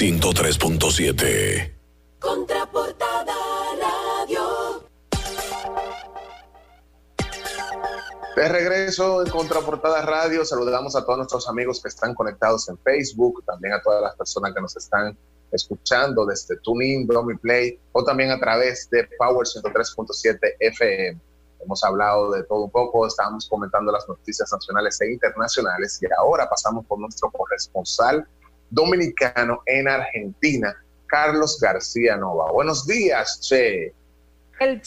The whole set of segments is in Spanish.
103.7. Contraportada Radio. De regreso en Contraportada Radio, saludamos a todos nuestros amigos que están conectados en Facebook, también a todas las personas que nos están escuchando desde TuneIn, Domi Play o también a través de Power 103.7 FM. Hemos hablado de todo un poco, estábamos comentando las noticias nacionales e internacionales y ahora pasamos por nuestro corresponsal dominicano en Argentina, Carlos García Nova. Buenos días, Che.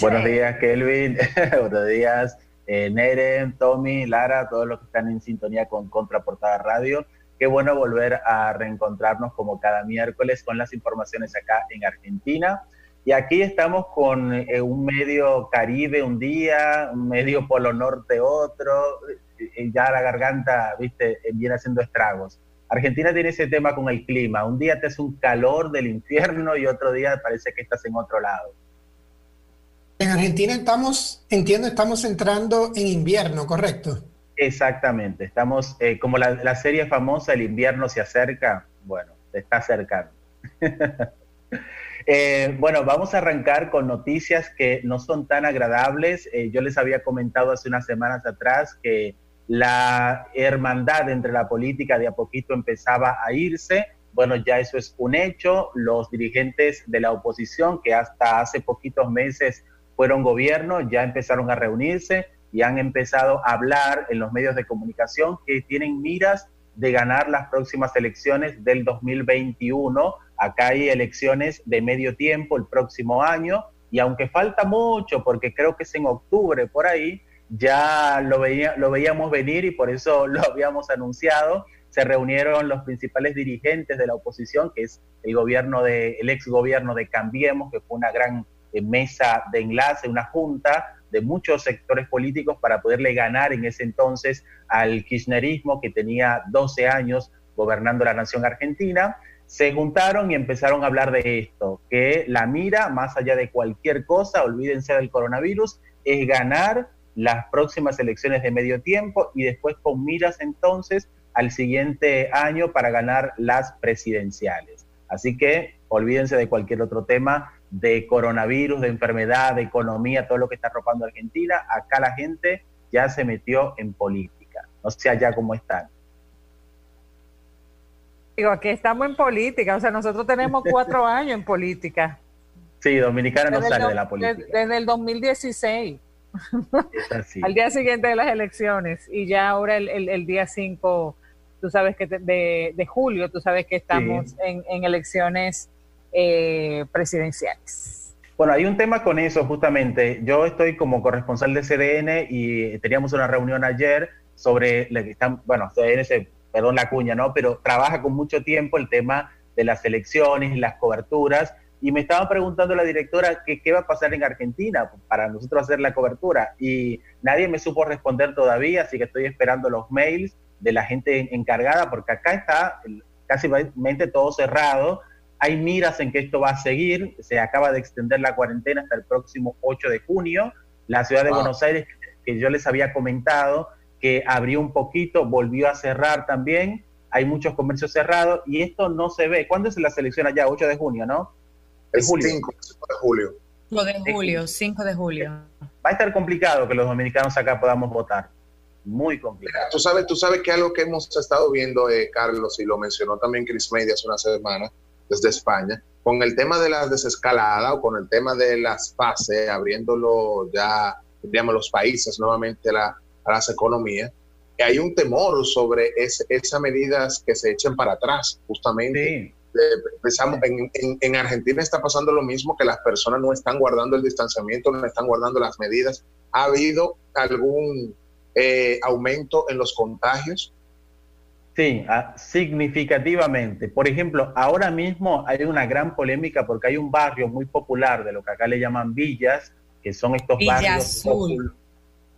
Buenos días, Kelvin. Buenos días, eh, Neren, Tommy, Lara, todos los que están en sintonía con Contraportada Radio. Qué bueno volver a reencontrarnos como cada miércoles con las informaciones acá en Argentina. Y aquí estamos con eh, un medio Caribe un día, un medio Polo Norte otro, y ya la garganta, viste, viene haciendo estragos. Argentina tiene ese tema con el clima. Un día te hace un calor del infierno y otro día parece que estás en otro lado. En Argentina estamos, entiendo, estamos entrando en invierno, ¿correcto? Exactamente. Estamos, eh, como la, la, serie famosa, el invierno se acerca. Bueno, se está acercando. eh, bueno, vamos a arrancar con noticias que no son tan agradables. Eh, yo les había comentado hace unas semanas atrás que la hermandad entre la política de a poquito empezaba a irse. Bueno, ya eso es un hecho. Los dirigentes de la oposición, que hasta hace poquitos meses fueron gobierno, ya empezaron a reunirse y han empezado a hablar en los medios de comunicación que tienen miras de ganar las próximas elecciones del 2021. Acá hay elecciones de medio tiempo el próximo año y aunque falta mucho, porque creo que es en octubre por ahí, ya lo, veía, veíamos venir y por eso lo habíamos anunciado. Se reunieron los principales dirigentes de la oposición, que es el gobierno de, el ex gobierno de Cambiemos, que fue una gran eh, mesa de enlace, una junta de muchos sectores políticos para poderle ganar en ese entonces al kirchnerismo que tenía 12 años gobernando la nación argentina. Se juntaron y empezaron a hablar de esto, que la mira, más allá de cualquier cosa, olvídense del coronavirus, es ganar las próximas elecciones de medio tiempo y después con miras entonces al siguiente año para ganar las presidenciales. Así que olvídense de cualquier otro tema de coronavirus, de enfermedad, de economía, todo lo que está arropando Argentina. Acá la gente ya se metió en política. No sé allá cómo están. Digo, aquí estamos en política, o sea, nosotros tenemos cuatro años en política. Sí, Dominicana no sale de la política. Desde, desde el 2016. Al día siguiente de las elecciones y ya ahora el, el, el día 5, tú sabes que de, de, julio, tú sabes que estamos sí. en, en, elecciones eh, presidenciales. Bueno, hay un tema con eso justamente. Yo estoy como corresponsal de CDN y teníamos una reunión ayer sobre, están, bueno, CDN, se, perdón la cuña, ¿no? Pero trabaja con mucho tiempo el tema de las elecciones y las coberturas y me estaba preguntando la directora que qué va a pasar en Argentina para nosotros hacer la cobertura y nadie me supo responder todavía, así que estoy esperando los mails de la gente encargada porque acá está casi todo cerrado. Hay miras en que esto va a seguir, se acaba de extender la cuarentena hasta el próximo 8 de junio. La ciudad de wow. Buenos Aires, que yo les había comentado, que abrió un poquito, volvió a cerrar también. Hay muchos comercios cerrados y esto no se ve. ¿Cuándo es la selección allá? 8 de junio, ¿no? El 5 de julio. 5 de julio, 5 de julio. Va a estar complicado que los dominicanos acá podamos votar. Muy complicado. Tú sabes, tú sabes que algo que hemos estado viendo, eh, Carlos, y lo mencionó también Chris Media hace una semana desde España, con el tema de la desescalada o con el tema de las fases, abriéndolo ya, digamos, los países nuevamente la, a las economías, que hay un temor sobre ese, esas medidas que se echen para atrás, justamente. Sí pensamos, en, en, en, Argentina está pasando lo mismo, que las personas no están guardando el distanciamiento, no están guardando las medidas. ¿Ha habido algún eh, aumento en los contagios? Sí, significativamente. Por ejemplo, ahora mismo hay una gran polémica porque hay un barrio muy popular de lo que acá le llaman villas, que son estos Villa barrios. Azul.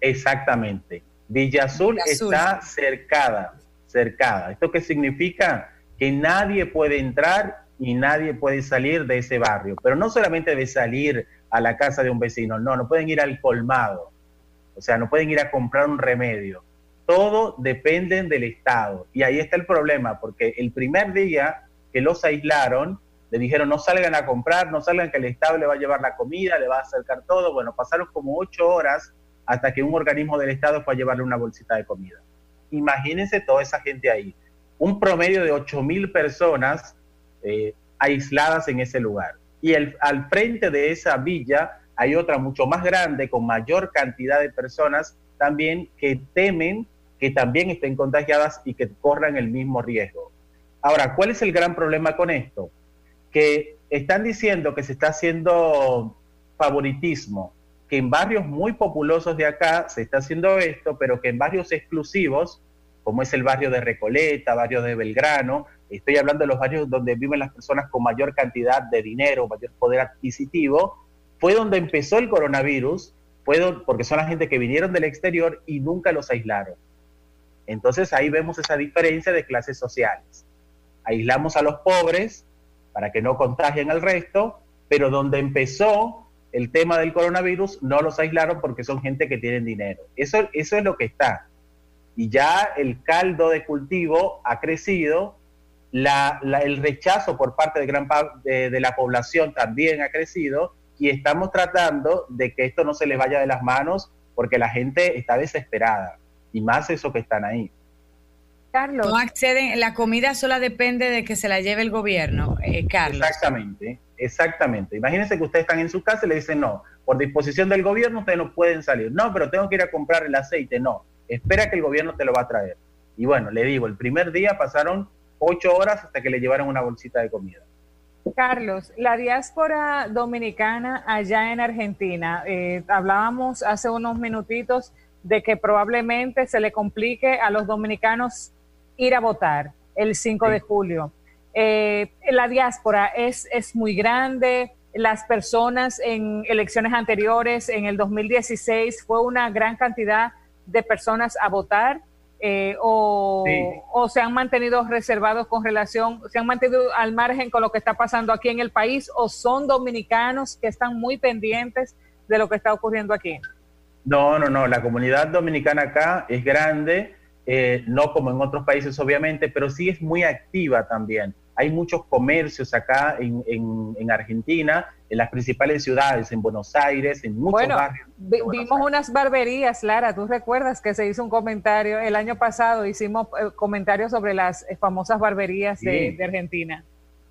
Exactamente. Villa Azul, Villa Azul está cercada, cercada. ¿Esto qué significa? Que nadie puede entrar y nadie puede salir de ese barrio. Pero no solamente de salir a la casa de un vecino, no, no pueden ir al colmado, o sea, no pueden ir a comprar un remedio. Todo depende del Estado. Y ahí está el problema, porque el primer día que los aislaron, le dijeron no salgan a comprar, no salgan que el Estado le va a llevar la comida, le va a acercar todo. Bueno, pasaron como ocho horas hasta que un organismo del Estado fue a llevarle una bolsita de comida. Imagínense toda esa gente ahí. Un promedio de ocho mil personas eh, aisladas en ese lugar. Y el, al frente de esa villa hay otra mucho más grande, con mayor cantidad de personas también que temen que también estén contagiadas y que corran el mismo riesgo. Ahora, ¿cuál es el gran problema con esto? Que están diciendo que se está haciendo favoritismo, que en barrios muy populosos de acá se está haciendo esto, pero que en barrios exclusivos, como es el barrio de Recoleta, barrio de Belgrano, estoy hablando de los barrios donde viven las personas con mayor cantidad de dinero, mayor poder adquisitivo, fue donde empezó el coronavirus, fue porque son la gente que vinieron del exterior y nunca los aislaron. Entonces ahí vemos esa diferencia de clases sociales. Aislamos a los pobres para que no contagien al resto, pero donde empezó el tema del coronavirus no los aislaron porque son gente que tienen dinero. Eso, eso es lo que está. Y ya el caldo de cultivo ha crecido, el rechazo por parte de gran parte de la población también ha crecido y estamos tratando de que esto no se les vaya de las manos porque la gente está desesperada y más eso que están ahí. Carlos. No acceden, la comida sola depende de que se la lleve el gobierno, eh, Carlos. Exactamente, exactamente. Imagínense que ustedes están en su casa y le dicen, no, por disposición del gobierno ustedes no pueden salir. No, pero tengo que ir a comprar el aceite. No, espera que el gobierno te lo va a traer. Y bueno, le digo, el primer día pasaron ocho horas hasta que le llevaron una bolsita de comida. Carlos, la diáspora dominicana allá en Argentina, eh, hablábamos hace unos minutitos de que probablemente se le complique a los dominicanos ir a votar el 5 de julio. Eh, la diáspora es, es muy grande, las personas en elecciones anteriores, en el 2016, fue una gran cantidad de personas a votar. Eh, o, o, se han mantenido reservados con relación, se han mantenido al margen con lo que está pasando aquí en el país, o son dominicanos que están muy pendientes de lo que está ocurriendo aquí? No, no, no. La comunidad dominicana acá es grande, eh, no como en otros países obviamente, pero sí es muy activa también. Hay muchos comercios acá en, Argentina, en las principales ciudades, en Buenos Aires, en muchos barrios. vimos unas barberías, Lara, tú recuerdas que se hizo un comentario, el año pasado hicimos eh, comentarios sobre las eh, famosas barberías de, Argentina.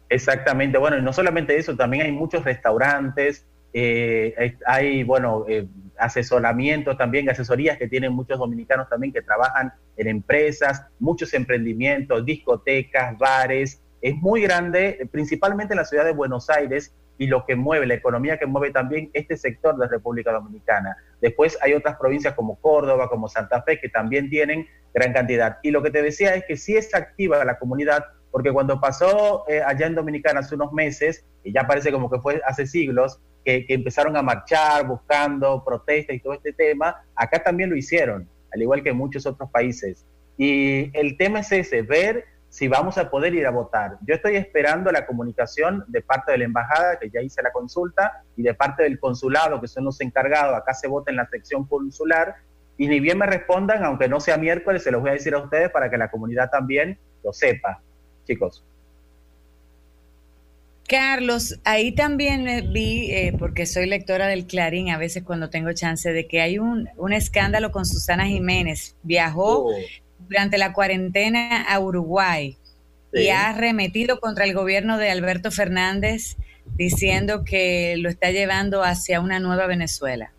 Exactamente, bueno, y no solamente eso, también hay muchos restaurantes, hay, bueno, asesoramiento también, asesorías que tienen muchos dominicanos también que trabajan en empresas, muchos emprendimientos, discotecas, bares. Es muy grande, principalmente en la ciudad de Buenos Aires, y lo que mueve, la economía que mueve también este sector de República Dominicana. Después hay otras provincias como Córdoba, como Santa Fe, que también tienen gran cantidad. Y lo que te decía es que sí es activa la comunidad, porque cuando pasó eh, allá en Dominicana hace unos meses, y ya parece como que fue hace siglos, que, empezaron a marchar buscando protestas y todo este tema, acá también lo hicieron, al igual que en muchos otros países. Y el tema es ese, ver si vamos a poder ir a votar. Yo estoy esperando la comunicación de parte de la embajada, que ya hice la consulta, y de parte del consulado, que son los encargados, acá se vota en la sección consular, y ni bien me respondan, aunque no sea miércoles, se los voy a decir a ustedes para que la comunidad también lo sepa. Chicos. Carlos, ahí también vi, eh, porque soy lectora del Clarín, a veces cuando tengo chance, de que hay un, escándalo con Susana Jiménez. Viajó oh. Durante la cuarentena a Uruguay y ha remetido contra el gobierno de Alberto Fernández diciendo que lo está llevando hacia una nueva Venezuela.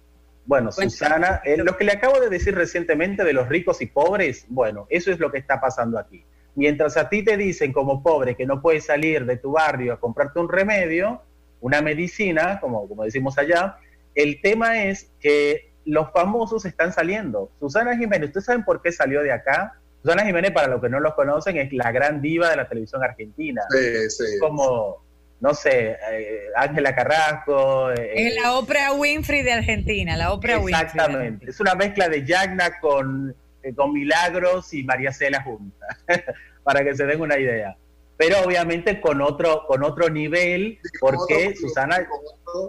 Bueno, Susana, eh, lo que le acabo de decir recientemente de los ricos y pobres, bueno, eso es lo que está pasando aquí. Mientras a ti te dicen como pobre que no puedes salir de tu barrio a comprarte un remedio, una medicina, como, como decimos allá, el tema es que los famosos están saliendo. Susana Jiménez, ¿ustedes saben por qué salió de acá? Susana Jiménez, para los que no los conocen, es la gran diva de la televisión argentina. Sí, sí. Como, no sé, eh, Ángela Carrasco. Eh, es la ópera Winfrey de Argentina, la ópera Winfrey. Exactamente. Es una mezcla de Yagna con eh, con Milagros y María Cela junta, para que se den una idea. Pero obviamente con otro, con otro nivel, porque Susana...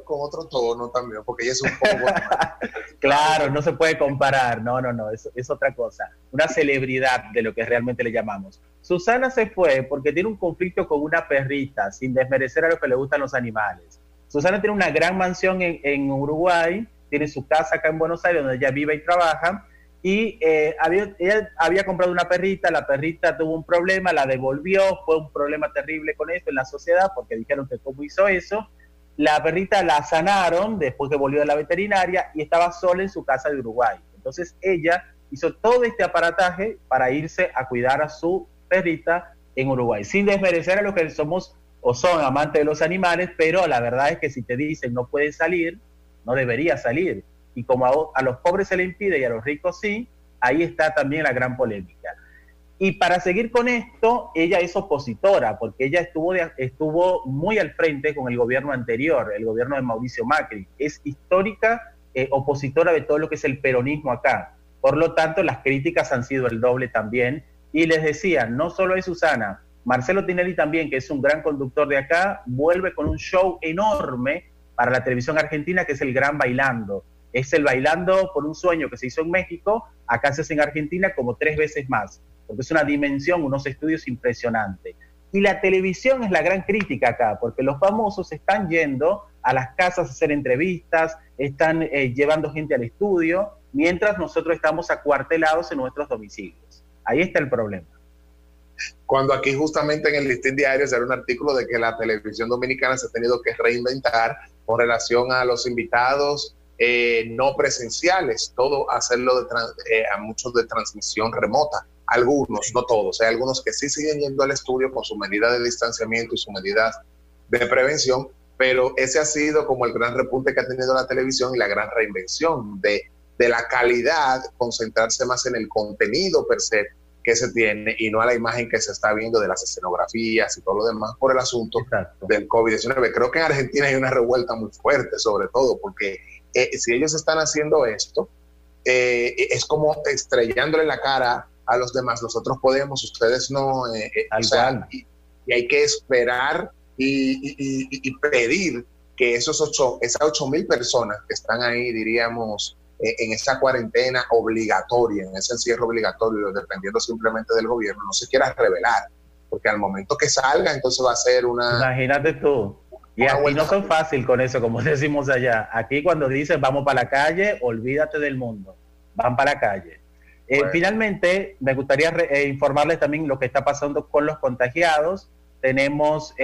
Con otro, tono también, porque ella es un poco... claro, no se puede comparar, no, no, no, es, es otra cosa, una celebridad de lo que realmente le llamamos. Susana se fue porque tiene un conflicto con una perrita, sin desmerecer a los que le gustan los animales. Susana tiene una gran mansión en, Uruguay, tiene su casa acá en Buenos Aires, donde ella vive y trabaja, y eh, había, ella había comprado una perrita, la perrita tuvo un problema, la devolvió, fue un problema terrible con esto en la sociedad, porque dijeron que cómo hizo eso. La perrita la sanaron después que volvió de la veterinaria y estaba sola en su casa de Uruguay. Entonces ella hizo todo este aparataje para irse a cuidar a su perrita en Uruguay, sin desmerecer a los que somos o son amantes de los animales, pero la verdad es que si te dicen no puedes salir, no debería salir. Y como a, los pobres se le impide y a los ricos sí, ahí está también la gran polémica. Y para seguir con esto, ella es opositora, porque ella estuvo, estuvo muy al frente con el gobierno anterior, el gobierno de Mauricio Macri. Es histórica eh, opositora de todo lo que es el peronismo acá. Por lo tanto, las críticas han sido el doble también y les decía, no solo es Susana, Marcelo Tinelli también, que es un gran conductor de acá, vuelve con un show enorme para la televisión argentina, que es el Gran Bailando. Es el Bailando por un sueño que se hizo en México, acá se hace en Argentina como tres veces más, porque es una dimensión, unos estudios impresionantes. Y la televisión es la gran crítica acá, porque los famosos están yendo a las casas a hacer entrevistas, están eh, llevando gente al estudio, mientras nosotros estamos acuartelados en nuestros domicilios. Ahí está el problema. Cuando aquí justamente en el listín diario se un artículo de que la televisión dominicana se ha tenido que reinventar con relación a los invitados eh, no presenciales, todo hacerlo de eh, a muchos de transmisión remota. Algunos, no todos, hay algunos que sí siguen yendo al estudio con su medida de distanciamiento y su medida de prevención, pero ese ha sido como el gran repunte que ha tenido la televisión y la gran reinvención de de la calidad, concentrarse más en el contenido per se que se tiene y no a la imagen que se está viendo de las escenografías y todo lo demás por el asunto del COVID-19. Creo que en Argentina hay una revuelta muy fuerte, sobre todo, porque eh, si ellos están haciendo esto, eh, es como estrellándole la cara a los demás. Nosotros podemos, ustedes no. Eh, y, hay que esperar y, y, pedir que esos ocho, esas ocho mil personas que están ahí, diríamos, eh, en esa cuarentena obligatoria, en ese encierro obligatorio, dependiendo simplemente del gobierno, no se quiera revelar, porque al momento que salga, entonces va a ser una... Imagínate tú. Y aquí no son fácil con eso, como decimos allá. Aquí cuando dicen vamos para la calle, olvídate del mundo, van para la calle. Eh, finalmente, me gustaría eh, informarles también lo que está pasando con los contagiados. Tenemos,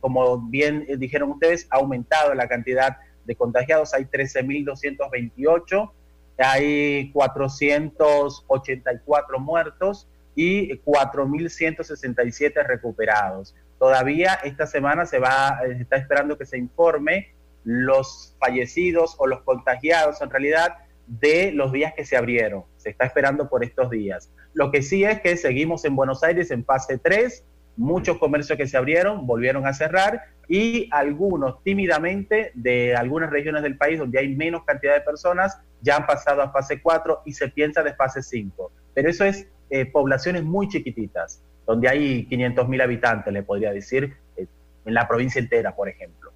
como bien dijeron ustedes, aumentado la cantidad de contagiados, hay 13.228, hay 484 muertos y 4.167 recuperados. Todavía esta semana se va, se está esperando que se informe los fallecidos o los contagiados en realidad de los días que se abrieron. Se está esperando por estos días. Lo que sí es que seguimos en Buenos Aires en fase 3, muchos comercios que se abrieron volvieron a cerrar y algunos tímidamente de algunas regiones del país donde hay menos cantidad de personas ya han pasado a fase 4 y se piensa de fase 5. Pero eso es eh, poblaciones muy chiquititas, donde hay 500 mil habitantes, le podría decir, eh, en la provincia entera, por ejemplo.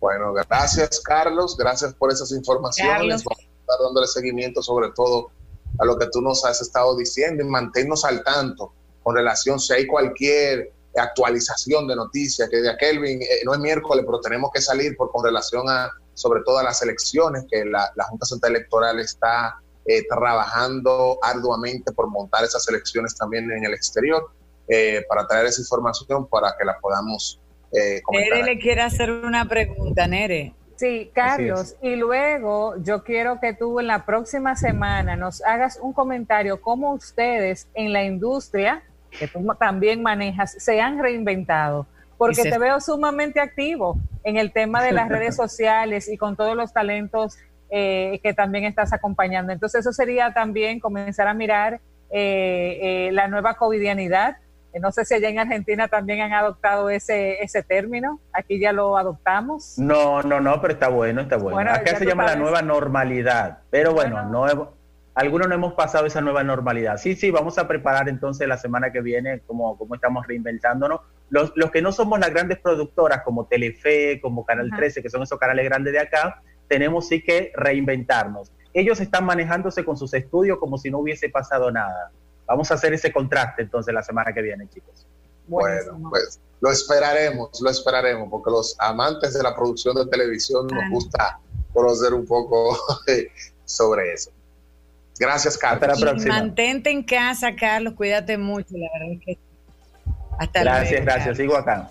Bueno, gracias Carlos, gracias por esas informaciones. Vamos a estar dándole seguimiento sobre todo a lo que tú nos has estado diciendo y mantenernos al tanto con relación si hay cualquier actualización de noticias, que de Kelvin, eh, no es miércoles, pero tenemos que salir por con relación a, sobre todo a las elecciones, que la, Junta Central Electoral está eh, trabajando arduamente por montar esas elecciones también en el exterior, eh, para traer esa información para que la podamos comentar. Nere le quiere hacer una pregunta, Nere. Sí, Carlos, y luego yo quiero que tú en la próxima semana nos hagas un comentario cómo ustedes en la industria que tú también manejas, se han reinventado, porque te veo sumamente activo en el tema de las redes sociales y con todos los talentos eh, que también estás acompañando. Entonces eso sería también comenzar a mirar eh, eh, la nueva covidianidad. No sé si allá en Argentina también han adoptado ese, ese término. Aquí ya lo adoptamos. No, no, no, pero está bueno, está bueno. Acá se llama la nueva normalidad. Pero bueno, no algunos no hemos pasado esa nueva normalidad. Sí, sí, vamos a preparar entonces la semana que viene cómo, cómo estamos reinventándonos. Los, los, que no somos las grandes productoras como Telefe, como Canal 13, que son esos canales grandes de acá, tenemos sí que reinventarnos. Ellos están manejándose con sus estudios como si no hubiese pasado nada. Vamos a hacer ese contraste entonces la semana que viene, chicos. Bueno, pues lo esperaremos, lo esperaremos, porque los amantes de la producción de televisión nos gusta conocer un poco sobre eso. Gracias, Carlos. Hasta la próxima. Mantente en casa, Carlos, cuídate mucho, la verdad es que. Hasta gracias, luego. Gracias, gracias. Sigo acá.